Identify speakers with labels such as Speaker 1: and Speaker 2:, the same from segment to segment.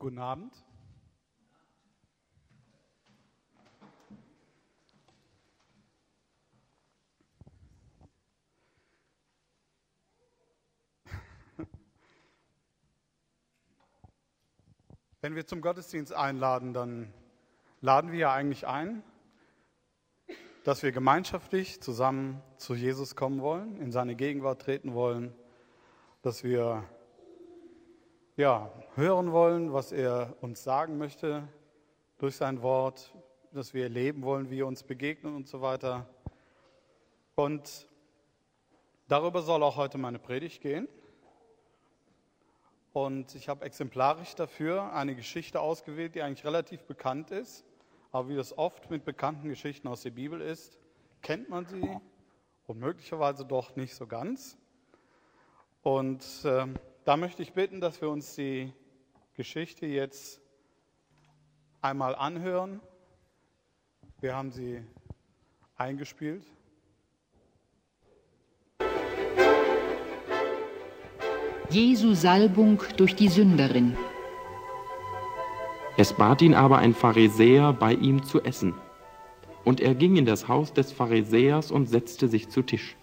Speaker 1: Guten Abend. Wenn wir zum Gottesdienst einladen, dann laden wir ja eigentlich ein, dass wir gemeinschaftlich zusammen zu Jesus kommen wollen, in seine Gegenwart treten wollen, dass wir ja, hören wollen, was er uns sagen möchte durch sein Wort, dass wir erleben wollen, wie er uns begegnet und so weiter. Und darüber soll auch heute meine Predigt gehen. Und ich habe exemplarisch dafür eine Geschichte ausgewählt, die eigentlich relativ bekannt ist. Aber wie das oft mit bekannten Geschichten aus der Bibel ist, kennt man sie und möglicherweise doch nicht so ganz. Und äh, da möchte ich bitten, dass wir uns die Geschichte jetzt einmal anhören. Wir haben sie eingespielt.
Speaker 2: Jesu Salbung durch die Sünderin.
Speaker 3: Es bat ihn aber ein Pharisäer, bei ihm zu essen. Und er ging in das Haus des Pharisäers und setzte sich zu Tisch.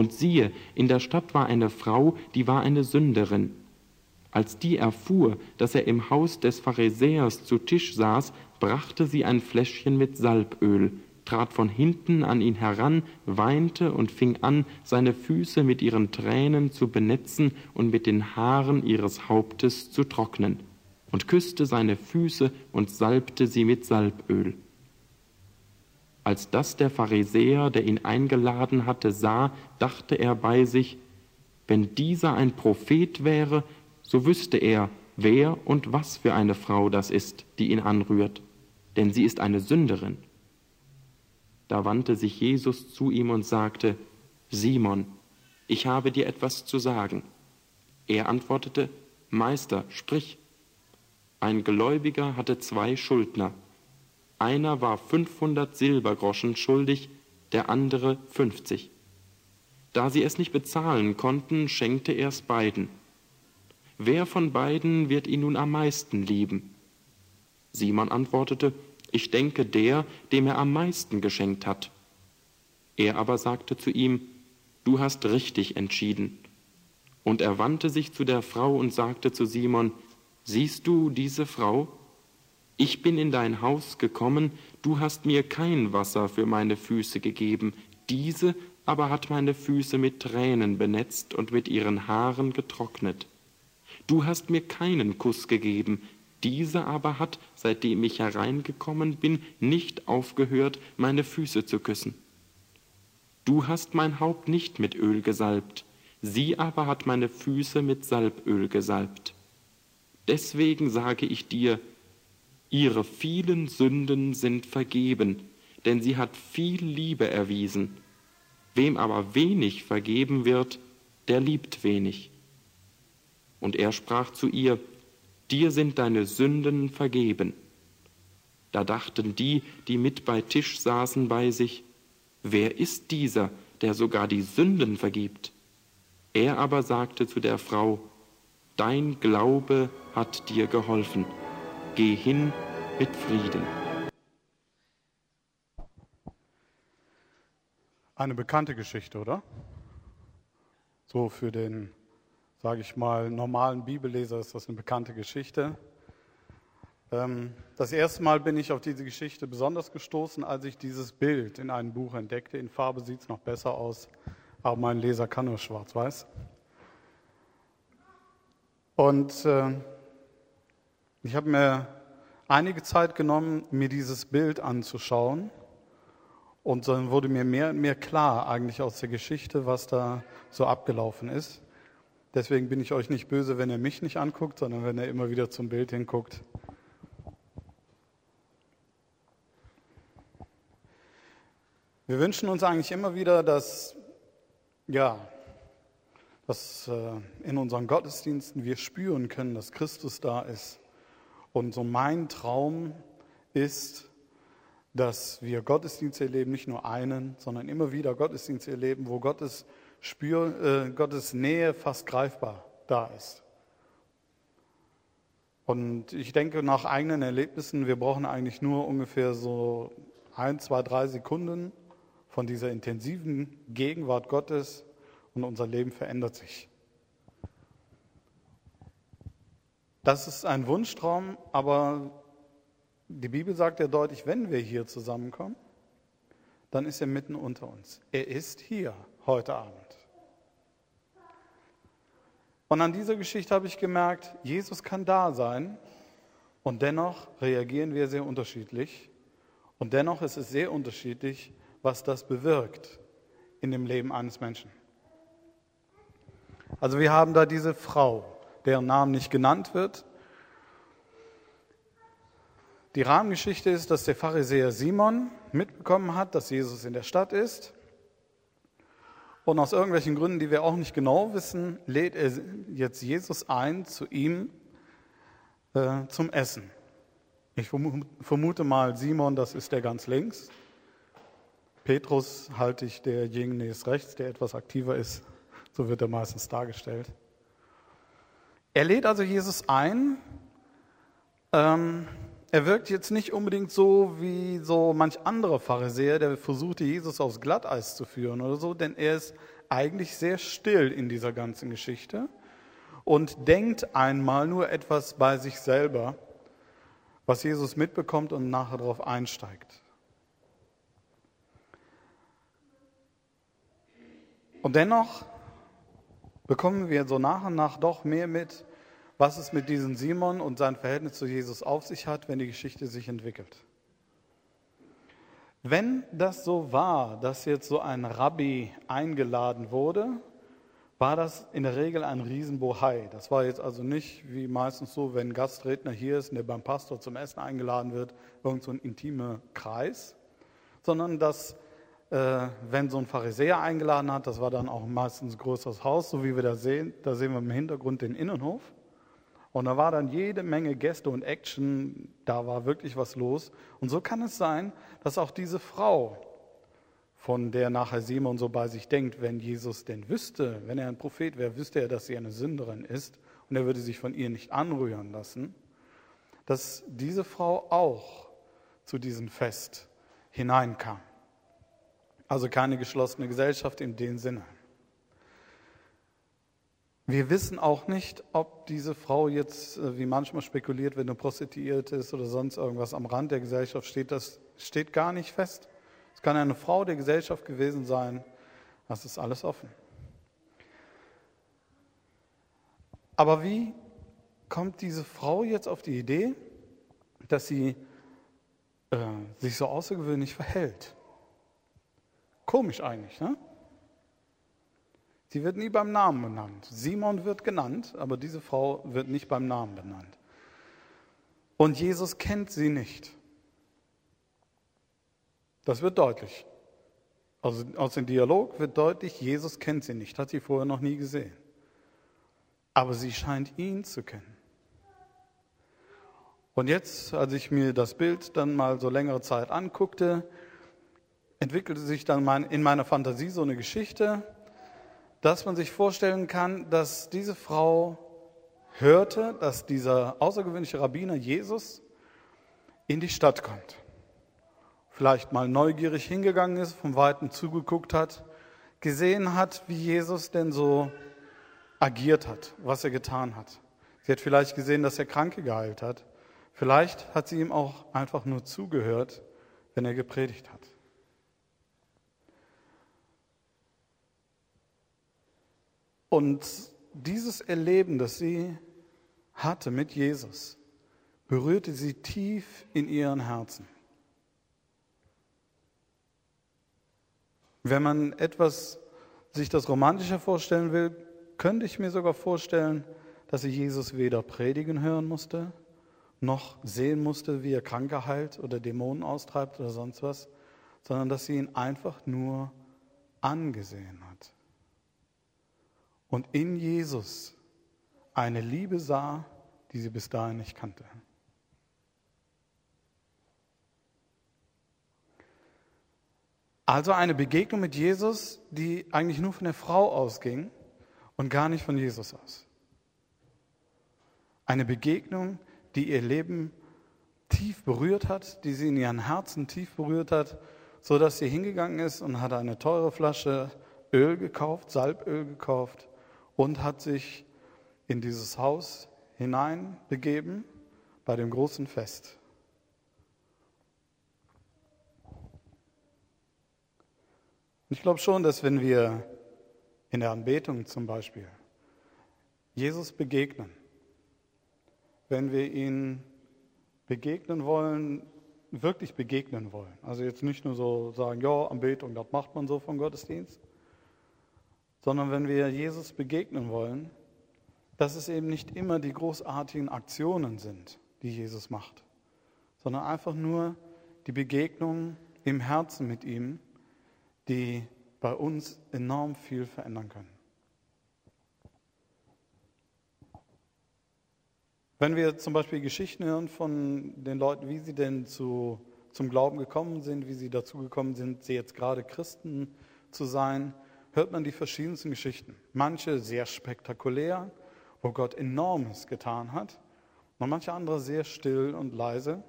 Speaker 3: Und siehe, in der Stadt war eine Frau, die war eine Sünderin. Als die erfuhr, dass er im Haus des Pharisäers zu Tisch saß, brachte sie ein Fläschchen mit Salböl, trat von hinten an ihn heran, weinte und fing an, seine Füße mit ihren Tränen zu benetzen und mit den Haaren ihres Hauptes zu trocknen, und küsste seine Füße und salbte sie mit Salböl. Als das der Pharisäer, der ihn eingeladen hatte, sah, dachte er bei sich, wenn dieser ein Prophet wäre, so wüsste er, wer und was für eine Frau das ist, die ihn anrührt, denn sie ist eine Sünderin. Da wandte sich Jesus zu ihm und sagte, Simon, ich habe dir etwas zu sagen. Er antwortete, Meister, sprich. Ein Gläubiger hatte zwei Schuldner. Einer war 500 Silbergroschen schuldig, der andere 50. Da sie es nicht bezahlen konnten, schenkte er es beiden. Wer von beiden wird ihn nun am meisten lieben? Simon antwortete, ich denke der, dem er am meisten geschenkt hat. Er aber sagte zu ihm, Du hast richtig entschieden. Und er wandte sich zu der Frau und sagte zu Simon, Siehst du diese Frau? Ich bin in dein Haus gekommen, du hast mir kein Wasser für meine Füße gegeben, diese aber hat meine Füße mit Tränen benetzt und mit ihren Haaren getrocknet. Du hast mir keinen Kuss gegeben, diese aber hat, seitdem ich hereingekommen bin, nicht aufgehört, meine Füße zu küssen. Du hast mein Haupt nicht mit Öl gesalbt, sie aber hat meine Füße mit Salböl gesalbt. Deswegen sage ich dir, ihre vielen Sünden sind vergeben, denn sie hat viel Liebe erwiesen. Wem aber wenig vergeben wird, der liebt wenig. Und er sprach zu ihr, dir sind deine Sünden vergeben. Da dachten die, die mit bei Tisch saßen, bei sich, wer ist dieser, der sogar die Sünden vergibt? Er aber sagte zu der Frau, dein Glaube hat dir geholfen, geh hin mit Frieden.
Speaker 1: Eine bekannte Geschichte, oder? So für den sage ich mal, normalen Bibelleser ist das eine bekannte Geschichte. Ähm, das erste Mal bin ich auf diese Geschichte besonders gestoßen, als ich dieses Bild in einem Buch entdeckte. In Farbe sieht es noch besser aus, aber mein Leser kann nur schwarz-weiß. Und äh, ich habe mir einige Zeit genommen, mir dieses Bild anzuschauen. Und dann wurde mir mehr und mehr klar eigentlich aus der Geschichte, was da so abgelaufen ist. Deswegen bin ich euch nicht böse, wenn ihr mich nicht anguckt, sondern wenn ihr immer wieder zum Bild hinguckt. Wir wünschen uns eigentlich immer wieder, dass, ja, dass äh, in unseren Gottesdiensten wir spüren können, dass Christus da ist. Und so mein Traum ist, dass wir Gottesdienste erleben, nicht nur einen, sondern immer wieder Gottesdienste erleben, wo Gottes Spür, äh, Gottes Nähe fast greifbar da ist. Und ich denke, nach eigenen Erlebnissen, wir brauchen eigentlich nur ungefähr so ein, zwei, drei Sekunden von dieser intensiven Gegenwart Gottes und unser Leben verändert sich. Das ist ein Wunschtraum, aber die Bibel sagt ja deutlich, wenn wir hier zusammenkommen, dann ist er mitten unter uns. Er ist hier heute Abend. Und an dieser Geschichte habe ich gemerkt, Jesus kann da sein und dennoch reagieren wir sehr unterschiedlich. Und dennoch ist es sehr unterschiedlich, was das bewirkt in dem Leben eines Menschen. Also wir haben da diese Frau, deren Namen nicht genannt wird. Die Rahmengeschichte ist, dass der Pharisäer Simon mitbekommen hat, dass Jesus in der Stadt ist. Und aus irgendwelchen Gründen, die wir auch nicht genau wissen, lädt er jetzt Jesus ein zu ihm äh, zum Essen. Ich vermute mal, Simon, das ist der ganz links. Petrus halte ich derjenige ist rechts, der etwas aktiver ist. So wird er meistens dargestellt. Er lädt also Jesus ein. Ähm, er wirkt jetzt nicht unbedingt so wie so manch anderer Pharisäer, der versuchte, Jesus aufs Glatteis zu führen oder so, denn er ist eigentlich sehr still in dieser ganzen Geschichte und denkt einmal nur etwas bei sich selber, was Jesus mitbekommt und nachher darauf einsteigt. Und dennoch bekommen wir so nach und nach doch mehr mit, was es mit diesem Simon und sein Verhältnis zu Jesus auf sich hat, wenn die Geschichte sich entwickelt. Wenn das so war, dass jetzt so ein Rabbi eingeladen wurde, war das in der Regel ein Riesenbohai. Das war jetzt also nicht wie meistens so, wenn ein Gastredner hier ist und der beim Pastor zum Essen eingeladen wird, irgend so ein intimer Kreis, sondern dass, äh, wenn so ein Pharisäer eingeladen hat, das war dann auch meistens ein größeres Haus, so wie wir da sehen, da sehen wir im Hintergrund den Innenhof. Und da war dann jede Menge Gäste und Action, da war wirklich was los. Und so kann es sein, dass auch diese Frau, von der nachher Simon so bei sich denkt, wenn Jesus denn wüsste, wenn er ein Prophet wäre, wüsste er, dass sie eine Sünderin ist und er würde sich von ihr nicht anrühren lassen, dass diese Frau auch zu diesem Fest hineinkam. Also keine geschlossene Gesellschaft in dem Sinne. Wir wissen auch nicht, ob diese Frau jetzt, äh, wie manchmal spekuliert wird, eine Prostituierte ist oder sonst irgendwas am Rand der Gesellschaft steht. Das steht gar nicht fest. Es kann eine Frau der Gesellschaft gewesen sein. Das ist alles offen. Aber wie kommt diese Frau jetzt auf die Idee, dass sie äh, sich so außergewöhnlich verhält? Komisch eigentlich, ne? Sie wird nie beim Namen benannt. Simon wird genannt, aber diese Frau wird nicht beim Namen benannt. Und Jesus kennt sie nicht. Das wird deutlich. Also aus dem Dialog wird deutlich, Jesus kennt sie nicht, hat sie vorher noch nie gesehen. Aber sie scheint ihn zu kennen. Und jetzt, als ich mir das Bild dann mal so längere Zeit anguckte, entwickelte sich dann in meiner Fantasie so eine Geschichte, dass man sich vorstellen kann, dass diese Frau hörte, dass dieser außergewöhnliche Rabbiner Jesus in die Stadt kommt. Vielleicht mal neugierig hingegangen ist, vom Weiten zugeguckt hat, gesehen hat, wie Jesus denn so agiert hat, was er getan hat. Sie hat vielleicht gesehen, dass er Kranke geheilt hat. Vielleicht hat sie ihm auch einfach nur zugehört, wenn er gepredigt hat. Und dieses Erleben, das sie hatte mit Jesus, berührte sie tief in ihren Herzen. Wenn man etwas sich das romantischer vorstellen will, könnte ich mir sogar vorstellen, dass sie Jesus weder predigen hören musste, noch sehen musste, wie er Kranke heilt oder Dämonen austreibt oder sonst was, sondern dass sie ihn einfach nur angesehen hat und in Jesus eine Liebe sah, die sie bis dahin nicht kannte. Also eine Begegnung mit Jesus, die eigentlich nur von der Frau ausging und gar nicht von Jesus aus. Eine Begegnung, die ihr Leben tief berührt hat, die sie in ihren Herzen tief berührt hat, so dass sie hingegangen ist und hat eine teure Flasche Öl gekauft, Salböl gekauft und hat sich in dieses Haus hineinbegeben bei dem großen Fest. Ich glaube schon, dass wenn wir in der Anbetung zum Beispiel Jesus begegnen, wenn wir ihn begegnen wollen, wirklich begegnen wollen. Also jetzt nicht nur so sagen, ja, Anbetung, das macht man so vom Gottesdienst, sondern wenn wir Jesus begegnen wollen, dass es eben nicht immer die großartigen Aktionen sind, die Jesus macht, sondern einfach nur die Begegnung im Herzen mit ihm, die bei uns enorm viel verändern können. Wenn wir zum Beispiel Geschichten hören von den Leuten, wie sie denn zu, zum Glauben gekommen sind, wie sie dazu gekommen sind, sie jetzt gerade Christen zu sein, hört man die verschiedensten Geschichten. Manche sehr spektakulär, wo Gott enormes getan hat, und manche andere sehr still und leise.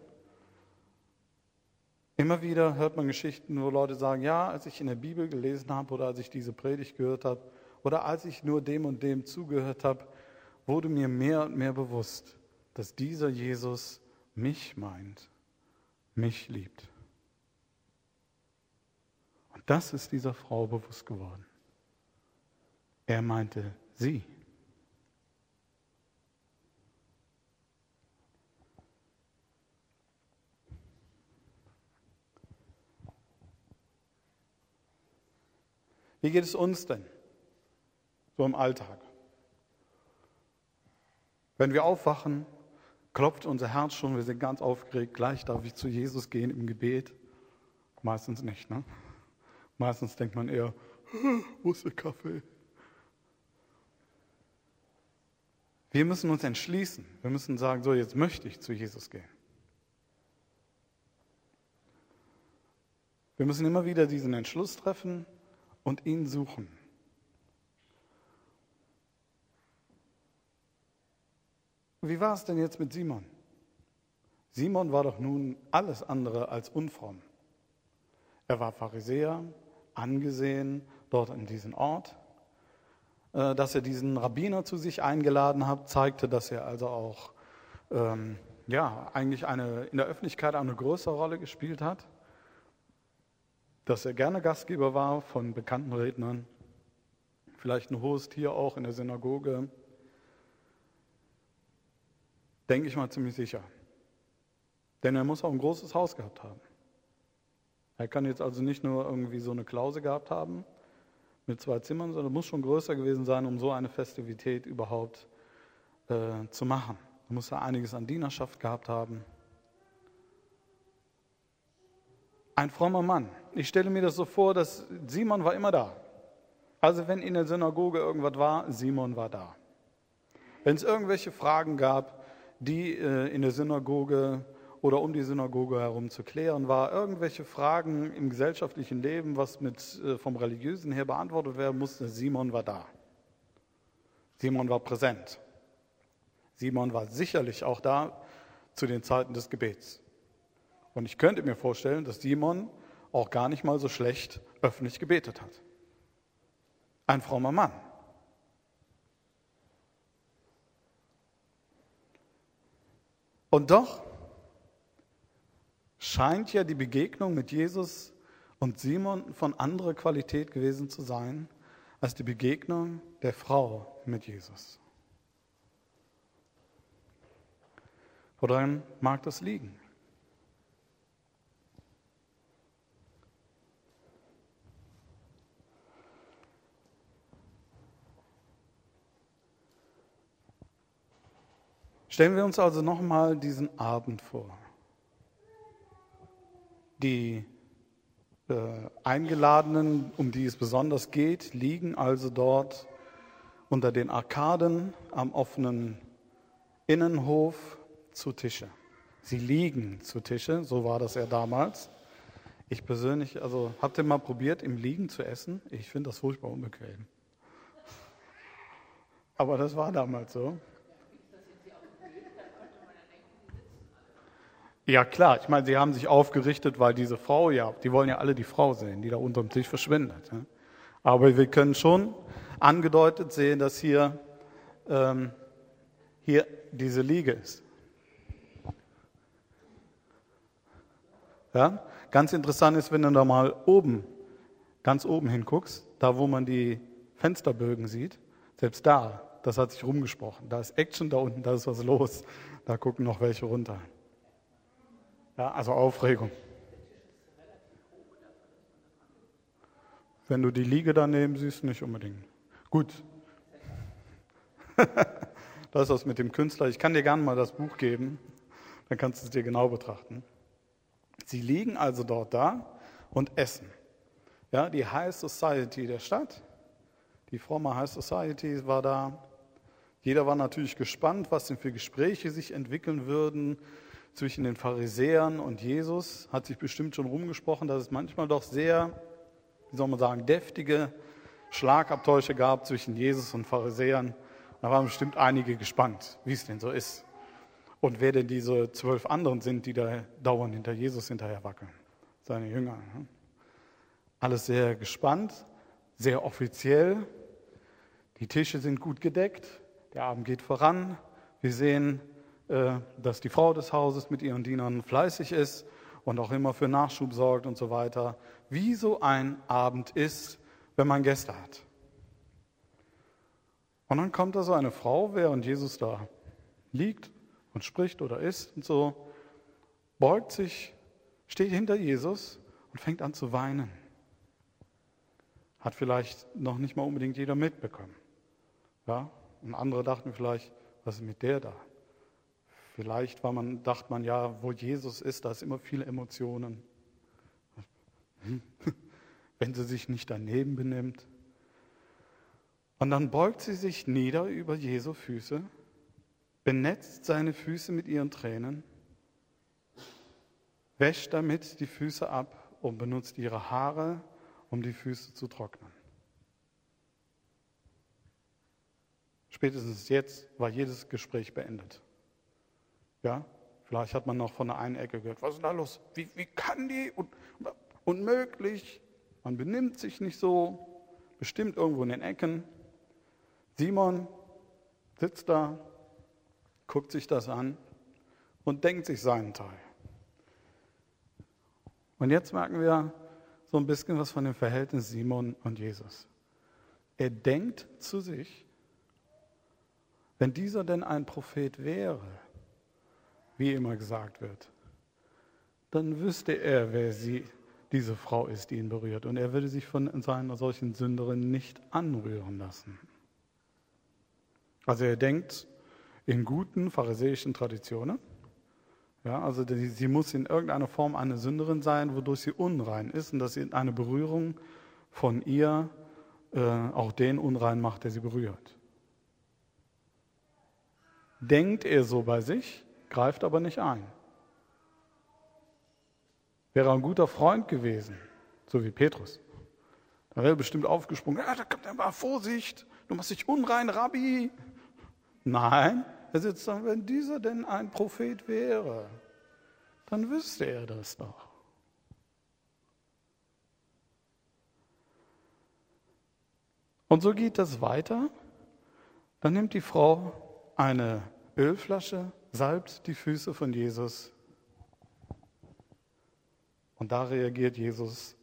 Speaker 1: Immer wieder hört man Geschichten, wo Leute sagen, ja, als ich in der Bibel gelesen habe oder als ich diese Predigt gehört habe oder als ich nur dem und dem zugehört habe, wurde mir mehr und mehr bewusst, dass dieser Jesus mich meint, mich liebt. Und das ist dieser Frau bewusst geworden. Er meinte sie. Wie geht es uns denn so im Alltag? Wenn wir aufwachen, klopft unser Herz schon, wir sind ganz aufgeregt, gleich darf ich zu Jesus gehen im Gebet. Meistens nicht, ne? Meistens denkt man eher, wo ist der Kaffee? Wir müssen uns entschließen. Wir müssen sagen, so jetzt möchte ich zu Jesus gehen. Wir müssen immer wieder diesen Entschluss treffen und ihn suchen. Wie war es denn jetzt mit Simon? Simon war doch nun alles andere als unfromm. Er war Pharisäer, angesehen dort in diesem Ort. Äh, dass er diesen Rabbiner zu sich eingeladen hat, zeigte, dass er also auch ähm, ja, eigentlich eine, in der Öffentlichkeit eine größere Rolle gespielt hat. Dass er gerne Gastgeber war von bekannten Rednern. Vielleicht ein Host hier auch in der Synagoge Denke ich mal ziemlich sicher. Denn er muss auch ein großes Haus gehabt haben. Er kann jetzt also nicht nur irgendwie so eine Klause gehabt haben mit zwei Zimmern, sondern muss schon größer gewesen sein, um so eine Festivität überhaupt äh, zu machen. Er muss er einiges an Dienerschaft gehabt haben. Ein frommer Mann. Ich stelle mir das so vor, dass Simon war immer da. Also wenn in der Synagoge irgendwas war, Simon war da. Wenn es irgendwelche Fragen gab, die äh, in der Synagoge oder um die Synagoge herum zu klären war. Irgendwelche Fragen im gesellschaftlichen Leben, was mit, äh, vom Religiösen her beantwortet werden musste, Simon war da. Simon war präsent. Simon war sicherlich auch da zu den Zeiten des Gebets. Und ich könnte mir vorstellen, dass Simon auch gar nicht mal so schlecht öffentlich gebetet hat. Ein frommer Mann. Und doch scheint ja die Begegnung mit Jesus und Simon von anderer Qualität gewesen zu sein als die Begegnung der Frau mit Jesus. Woran mag das liegen? Stellen wir uns also nochmal diesen Abend vor. Die äh, Eingeladenen, um die es besonders geht, liegen also dort unter den Arkaden am offenen Innenhof zu Tische. Sie liegen zu Tische, so war das ja damals. Ich persönlich, also habt ihr mal probiert, im Liegen zu essen? Ich finde das furchtbar unbequem. Aber das war damals so. Ja, klar. Ich meine, sie haben sich aufgerichtet, weil diese Frau, ja, die wollen ja alle die Frau sehen, die da unterm Tisch verschwindet. Ja. Aber wir können schon angedeutet sehen, dass hier, ähm, hier diese Liege ist. Ja? Ganz interessant ist, wenn du da mal oben, ganz oben hinguckst, da wo man die Fensterbögen sieht, selbst da, das hat sich rumgesprochen. Da ist Action da unten, da ist was los. Da gucken noch welche runter. Ja, also Aufregung. Wenn du die Liege daneben siehst, nicht unbedingt. Gut. das ist was mit dem Künstler. Ich kann dir gerne mal das Buch geben, dann kannst du es dir genau betrachten. Sie liegen also dort da und essen. Ja, die High Society der Stadt, die fromme High Society war da. Jeder war natürlich gespannt, was denn für Gespräche sich entwickeln würden zwischen den Pharisäern und Jesus. Hat sich bestimmt schon rumgesprochen, dass es manchmal doch sehr, wie soll man sagen, deftige Schlagabtäusche gab zwischen Jesus und Pharisäern. Da waren bestimmt einige gespannt, wie es denn so ist und wer denn diese zwölf anderen sind, die da dauernd hinter Jesus hinterher wackeln, seine Jünger. Alles sehr gespannt, sehr offiziell. Die Tische sind gut gedeckt, der Abend geht voran. Wir sehen, dass die Frau des Hauses mit ihren Dienern fleißig ist und auch immer für Nachschub sorgt und so weiter. Wie so ein Abend ist, wenn man Gäste hat. Und dann kommt da so eine Frau, während Jesus da liegt und spricht oder isst und so, beugt sich, steht hinter Jesus und fängt an zu weinen. Hat vielleicht noch nicht mal unbedingt jeder mitbekommen. Ja? Und andere dachten vielleicht, was ist mit der da? Vielleicht war man, dachte man ja, wo Jesus ist, da ist immer viele Emotionen. Wenn sie sich nicht daneben benimmt. Und dann beugt sie sich nieder über Jesu Füße benetzt seine Füße mit ihren Tränen, wäscht damit die Füße ab und benutzt ihre Haare, um die Füße zu trocknen. Spätestens jetzt war jedes Gespräch beendet. Ja, vielleicht hat man noch von der einen Ecke gehört, was ist da los? Wie, wie kann die? Und, unmöglich. Man benimmt sich nicht so. Bestimmt irgendwo in den Ecken. Simon sitzt da, guckt sich das an und denkt sich seinen Teil. Und jetzt merken wir so ein bisschen was von dem Verhältnis Simon und Jesus. Er denkt zu sich, wenn dieser denn ein Prophet wäre, wie immer gesagt wird, dann wüsste er, wer sie, diese Frau ist, die ihn berührt. Und er würde sich von seiner solchen Sünderin nicht anrühren lassen. Also er denkt, in guten pharisäischen Traditionen. Ja, also die, sie muss in irgendeiner Form eine Sünderin sein, wodurch sie unrein ist und dass eine Berührung von ihr äh, auch den unrein macht, der sie berührt. Denkt er so bei sich, greift aber nicht ein. Wäre ein guter Freund gewesen, so wie Petrus. Da wäre er bestimmt aufgesprungen. Ja, da kommt er mal Vorsicht, du machst dich unrein, Rabbi. Nein, er sitzt da, wenn dieser denn ein Prophet wäre, dann wüsste er das doch. Und so geht das weiter. Dann nimmt die Frau eine Ölflasche, salbt die Füße von Jesus. Und da reagiert Jesus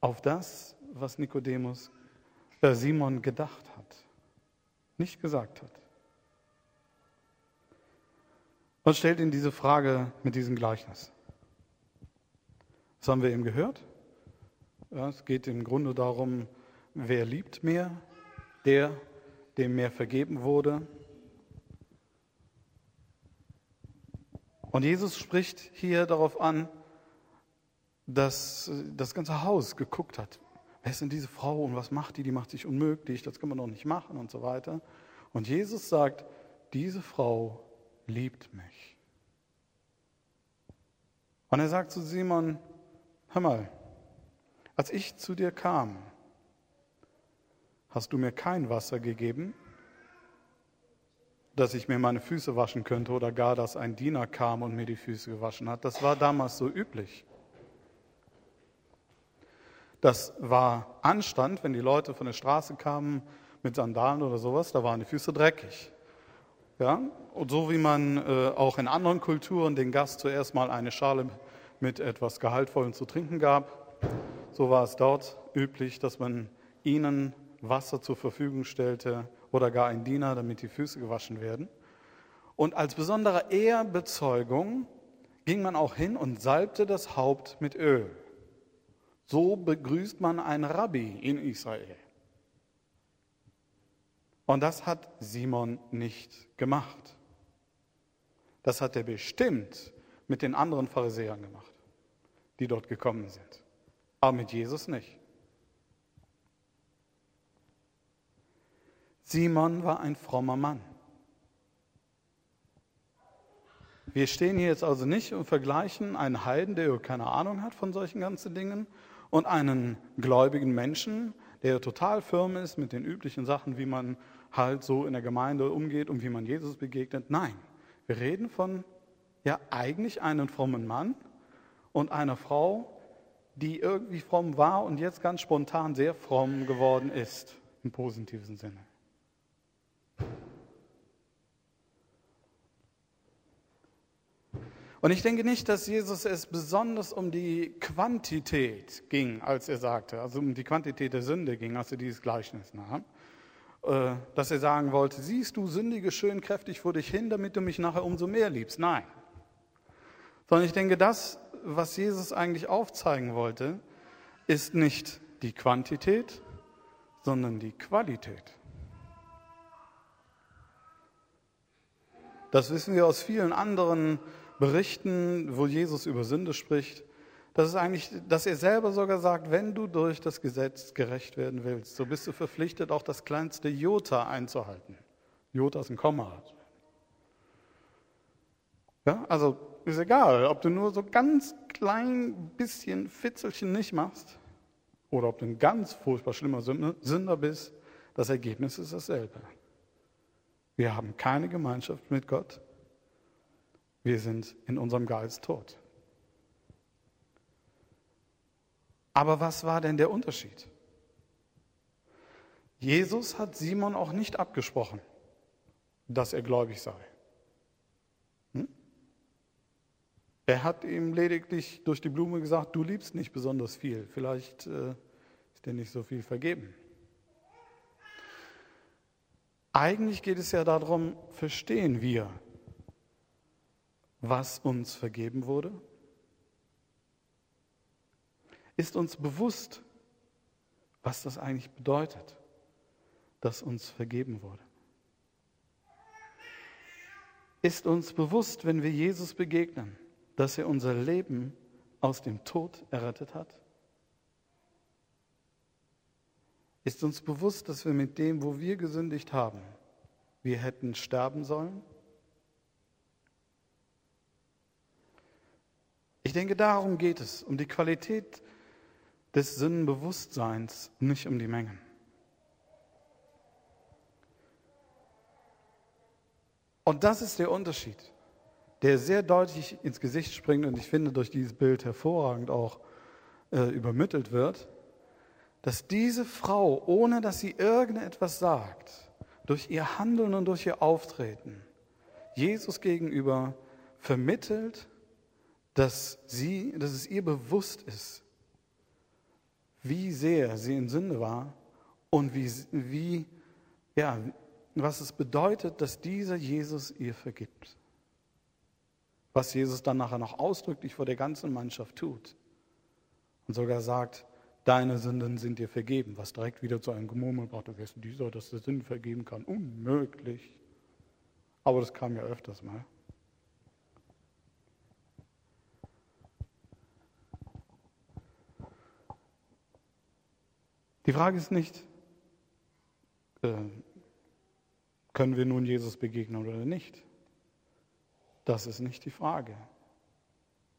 Speaker 1: auf das, was Nikodemus, äh Simon gedacht hat, nicht gesagt hat. Was stellt ihn diese Frage mit diesem Gleichnis? Das haben wir eben gehört. Ja, es geht im Grunde darum, wer liebt mehr? Der, dem mehr vergeben wurde. Und Jesus spricht hier darauf an, dass das ganze Haus geguckt hat. Wer ist denn diese Frau und was macht die? Die macht sich unmöglich, das kann man doch nicht machen und so weiter. Und Jesus sagt, diese Frau liebt mich. Und er sagt zu Simon, hör mal, als ich zu dir kam, hast du mir kein Wasser gegeben. Dass ich mir meine Füße waschen könnte oder gar, dass ein Diener kam und mir die Füße gewaschen hat. Das war damals so üblich. Das war Anstand, wenn die Leute von der Straße kamen mit Sandalen oder sowas, da waren die Füße dreckig. Ja? Und so wie man äh, auch in anderen Kulturen den Gast zuerst mal eine Schale mit etwas Gehaltvollem zu trinken gab, so war es dort üblich, dass man ihnen Wasser zur Verfügung stellte oder gar ein Diener, damit die Füße gewaschen werden. Und als besondere Ehrbezeugung ging man auch hin und salbte das Haupt mit Öl. So begrüßt man einen Rabbi in Israel. Und das hat Simon nicht gemacht. Das hat er bestimmt mit den anderen Pharisäern gemacht, die dort gekommen sind. Aber mit Jesus nicht. Simon war ein frommer Mann. Wir stehen hier jetzt also nicht und vergleichen einen Heiden, der keine Ahnung hat von solchen ganzen Dingen, und einen gläubigen Menschen, der total firm ist mit den üblichen Sachen, wie man halt so in der Gemeinde umgeht und wie man Jesus begegnet. Nein, wir reden von ja eigentlich einem frommen Mann und einer Frau, die irgendwie fromm war und jetzt ganz spontan sehr fromm geworden ist, im positiven Sinne. Und ich denke nicht, dass Jesus es besonders um die Quantität ging, als er sagte, also um die Quantität der Sünde ging, als er dieses Gleichnis nahm, äh, dass er sagen wollte, siehst du, sündige schön kräftig vor dich hin, damit du mich nachher umso mehr liebst. Nein. Sondern ich denke, das, was Jesus eigentlich aufzeigen wollte, ist nicht die Quantität, sondern die Qualität. Das wissen wir aus vielen anderen Berichten, wo Jesus über Sünde spricht. Das ist eigentlich, dass er selber sogar sagt, wenn du durch das Gesetz gerecht werden willst, so bist du verpflichtet, auch das kleinste Jota einzuhalten. Jota ist ein Komma. Ja, also ist egal, ob du nur so ganz klein bisschen Fitzelchen nicht machst oder ob du ein ganz furchtbar schlimmer Sünder bist, das Ergebnis ist dasselbe. Wir haben keine Gemeinschaft mit Gott. Wir sind in unserem Geist tot. Aber was war denn der Unterschied? Jesus hat Simon auch nicht abgesprochen, dass er gläubig sei. Hm? Er hat ihm lediglich durch die Blume gesagt, du liebst nicht besonders viel, vielleicht äh, ist dir nicht so viel vergeben. Eigentlich geht es ja darum, verstehen wir, was uns vergeben wurde? Ist uns bewusst, was das eigentlich bedeutet, dass uns vergeben wurde? Ist uns bewusst, wenn wir Jesus begegnen, dass er unser Leben aus dem Tod errettet hat? Ist uns bewusst, dass wir mit dem, wo wir gesündigt haben, wir hätten sterben sollen? Ich denke, darum geht es, um die Qualität des Sinnenbewusstseins, nicht um die Mengen. Und das ist der Unterschied, der sehr deutlich ins Gesicht springt und ich finde, durch dieses Bild hervorragend auch äh, übermittelt wird dass diese Frau, ohne dass sie irgendetwas sagt, durch ihr Handeln und durch ihr Auftreten, Jesus gegenüber vermittelt, dass, sie, dass es ihr bewusst ist, wie sehr sie in Sünde war und wie, wie, ja, was es bedeutet, dass dieser Jesus ihr vergibt. Was Jesus dann nachher noch ausdrücklich vor der ganzen Mannschaft tut. Und sogar sagt, deine Sünden sind dir vergeben, was direkt wieder zu einem Gemurmel brachte, wer ist dieser, dass der Sünden vergeben kann? Unmöglich. Aber das kam ja öfters mal. Die Frage ist nicht, äh, können wir nun Jesus begegnen oder nicht? Das ist nicht die Frage.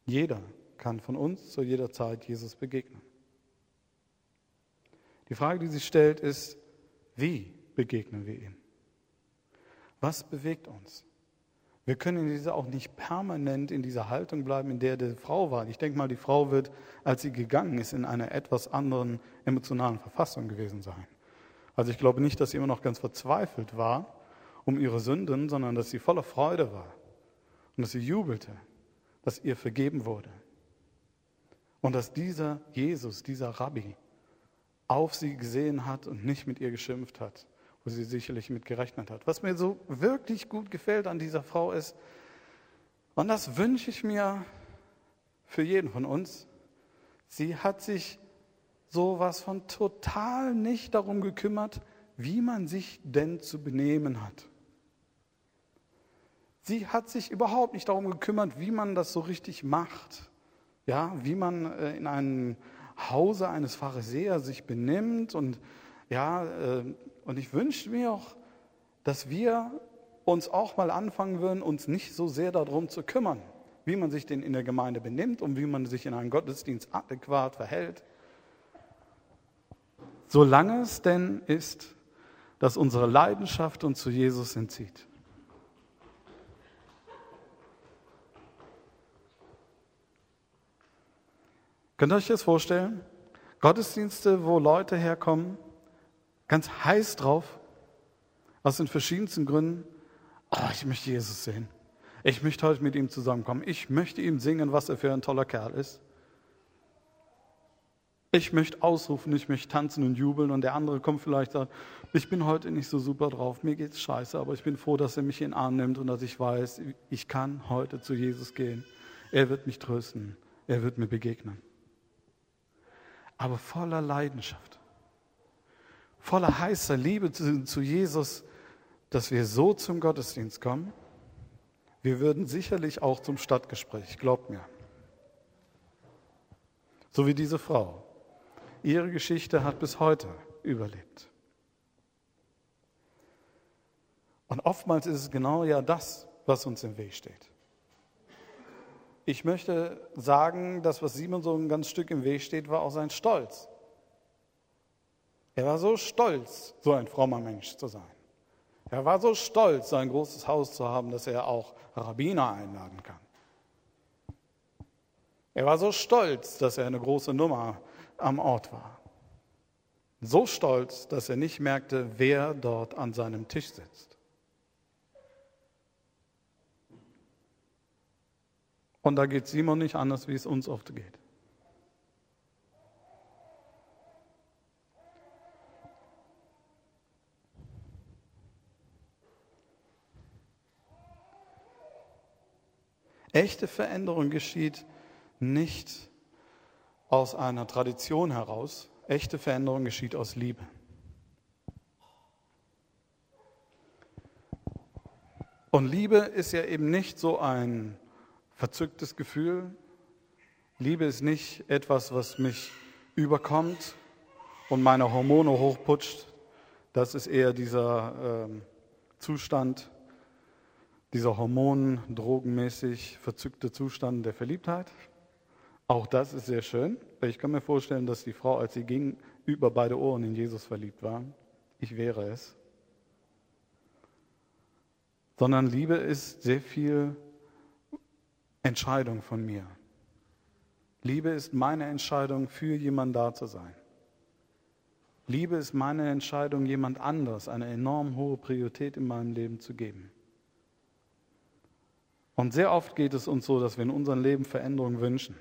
Speaker 1: Jeder kann von uns zu jeder Zeit Jesus begegnen. Die Frage, die sich stellt, ist, wie begegnen wir ihm? Was bewegt uns? Wir können in dieser auch nicht permanent in dieser Haltung bleiben, in der die Frau war. Ich denke mal, die Frau wird, als sie gegangen ist, in einer etwas anderen emotionalen Verfassung gewesen sein. Also ich glaube nicht, dass sie immer noch ganz verzweifelt war um ihre Sünden, sondern dass sie voller Freude war und dass sie jubelte, dass ihr vergeben wurde. Und dass dieser Jesus, dieser Rabbi, auf sie gesehen hat und nicht mit ihr geschimpft hat, wo sie sicherlich mit gerechnet hat. Was mir so wirklich gut gefällt an dieser Frau ist, und das wünsche ich mir für jeden von uns, sie hat sich sowas von total nicht darum gekümmert, wie man sich denn zu benehmen hat. Sie hat sich überhaupt nicht darum gekümmert, wie man das so richtig macht. Ja, wie man äh, in einem Hause eines Pharisäers sich benimmt und ja, äh, und ich wünsche mir auch, dass wir uns auch mal anfangen würden, uns nicht so sehr darum zu kümmern, wie man sich denn in der Gemeinde benimmt und wie man sich in einem Gottesdienst adäquat verhält. Solange es denn ist, dass unsere Leidenschaft uns zu Jesus entzieht. Könnt ihr euch das vorstellen? Gottesdienste, wo Leute herkommen, ganz heiß drauf, aus den verschiedensten Gründen. Oh, ich möchte Jesus sehen. Ich möchte heute mit ihm zusammenkommen. Ich möchte ihm singen, was er für ein toller Kerl ist. Ich möchte ausrufen, ich möchte tanzen und jubeln und der andere kommt vielleicht und sagt, ich bin heute nicht so super drauf, mir geht's scheiße, aber ich bin froh, dass er mich in den Arm nimmt und dass ich weiß, ich kann heute zu Jesus gehen. Er wird mich trösten, er wird mir begegnen. Aber voller Leidenschaft voller heißer Liebe zu, Jesus, dass wir so zum Gottesdienst kommen, wir würden sicherlich auch zum Stadtgespräch, glaubt mir. So wie diese Frau. Ihre Geschichte hat bis heute überlebt. Und oftmals ist es genau ja das, was uns im Weg steht. Ich möchte sagen, das, was Simon so ein ganz Stück im Weg steht, war auch sein Stolz. Er war so stolz, so ein frommer Mensch zu sein. Er war so stolz, so ein großes Haus zu haben, dass er auch Rabbiner einladen kann. Er war so stolz, dass er eine große Nummer am Ort war. So stolz, dass er nicht merkte, wer dort an seinem Tisch sitzt. Und da geht Simon nicht anders, wie es uns oft geht. Echte Veränderung geschieht nicht aus einer Tradition heraus. Echte Veränderung geschieht aus Liebe. Und Liebe ist ja eben nicht so ein verzücktes Gefühl. Liebe ist nicht etwas, was mich überkommt und meine Hormone hochputscht. Das ist eher dieser äh, Zustand, dieser hormonen, drogenmäßig verzückte Zustand der Verliebtheit. Auch das ist sehr schön. Ich kann mir vorstellen, dass die Frau, als sie ging, über beide Ohren in Jesus verliebt war. Ich wäre es. Sondern Liebe ist sehr viel Entscheidung von mir. Liebe ist meine Entscheidung, für jemanden da zu sein. Liebe ist meine Entscheidung, jemand anders eine enorm hohe Priorität in meinem Leben zu geben. Und sehr oft geht es uns so, dass wir in unserem Leben Veränderung wünschen.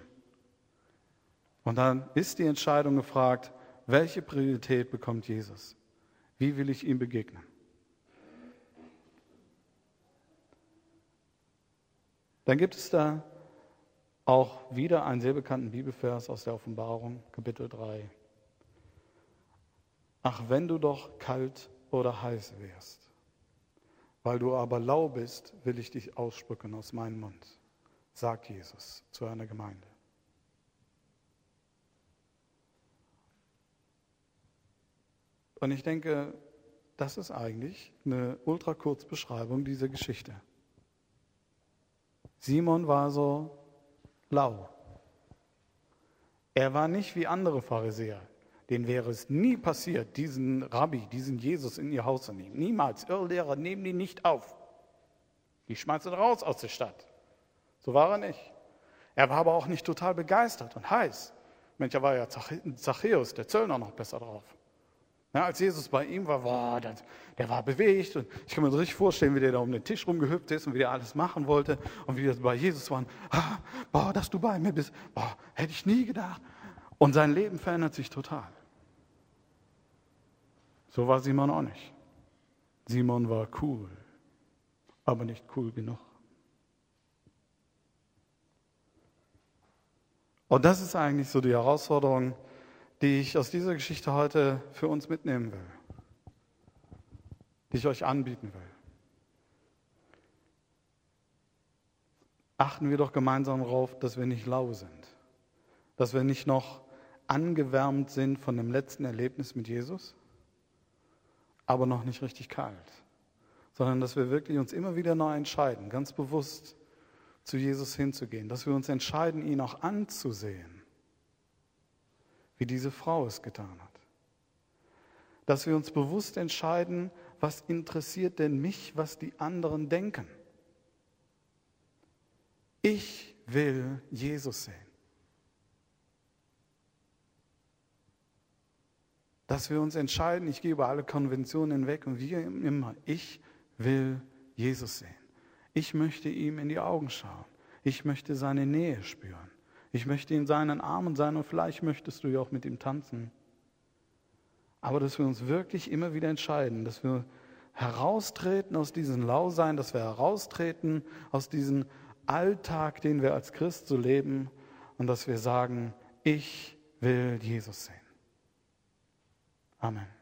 Speaker 1: Und dann ist die Entscheidung gefragt, welche Priorität bekommt Jesus? Wie will ich ihm begegnen? Dann gibt es da auch wieder einen sehr bekannten Bibelvers aus der Offenbarung, Kapitel 3. Ach, wenn du doch kalt oder heiß wärst. Weil du aber lau bist, will ich dich ausspucken aus meinem Mund, sagt Jesus zu einer Gemeinde. Und ich denke, das ist eigentlich eine ultrakurzbeschreibung dieser Geschichte. Simon war so lau. Er war nicht wie andere Pharisäer, denen wäre es nie passiert, diesen Rabbi, diesen Jesus in ihr Haus zu nehmen. Niemals. Irrlehrer nehmen die nicht auf. Die schmeißen raus aus der Stadt. So war er nicht. Er war aber auch nicht total begeistert und heiß. Mensch, er war ja Zachäus, der Zöllner, noch besser drauf. Ja, als Jesus bei ihm war, war der, der, war bewegt und ich kann mir so richtig vorstellen, wie der da um den Tisch rumgehüpft ist und wie der alles machen wollte und wie das bei Jesus war. Ah, boah, dass du bei mir bist, boah, hätte ich nie gedacht. Und sein Leben verändert sich total. So war Simon auch nicht. Simon war cool, aber nicht cool genug. Und das ist eigentlich so die Herausforderung, die ich aus dieser Geschichte heute für uns mitnehmen will, die ich euch anbieten will. Achten wir doch gemeinsam darauf, dass wir nicht lau sind, dass wir nicht noch angewärmt sind von dem letzten Erlebnis mit Jesus, aber noch nicht richtig kalt, sondern dass wir wirklich uns immer wieder neu entscheiden, ganz bewusst zu Jesus hinzugehen, dass wir uns entscheiden, ihn auch anzusehen wie diese Frau es getan hat. Dass wir uns bewusst entscheiden, was interessiert denn mich, was die anderen denken. Ich will Jesus sehen. Dass wir uns entscheiden, ich gehe über alle Konventionen hinweg und wie immer, ich will Jesus sehen. Ich möchte ihm in die Augen schauen. Ich möchte seine Nähe spüren. Ich möchte in seinen Armen sein und vielleicht möchtest du ja auch mit ihm tanzen. Aber dass wir uns wirklich immer wieder entscheiden, dass wir heraustreten aus diesem Lausein, dass wir heraustreten aus diesem Alltag, den wir als Christ so leben und dass wir sagen, ich will Jesus sehen. Amen.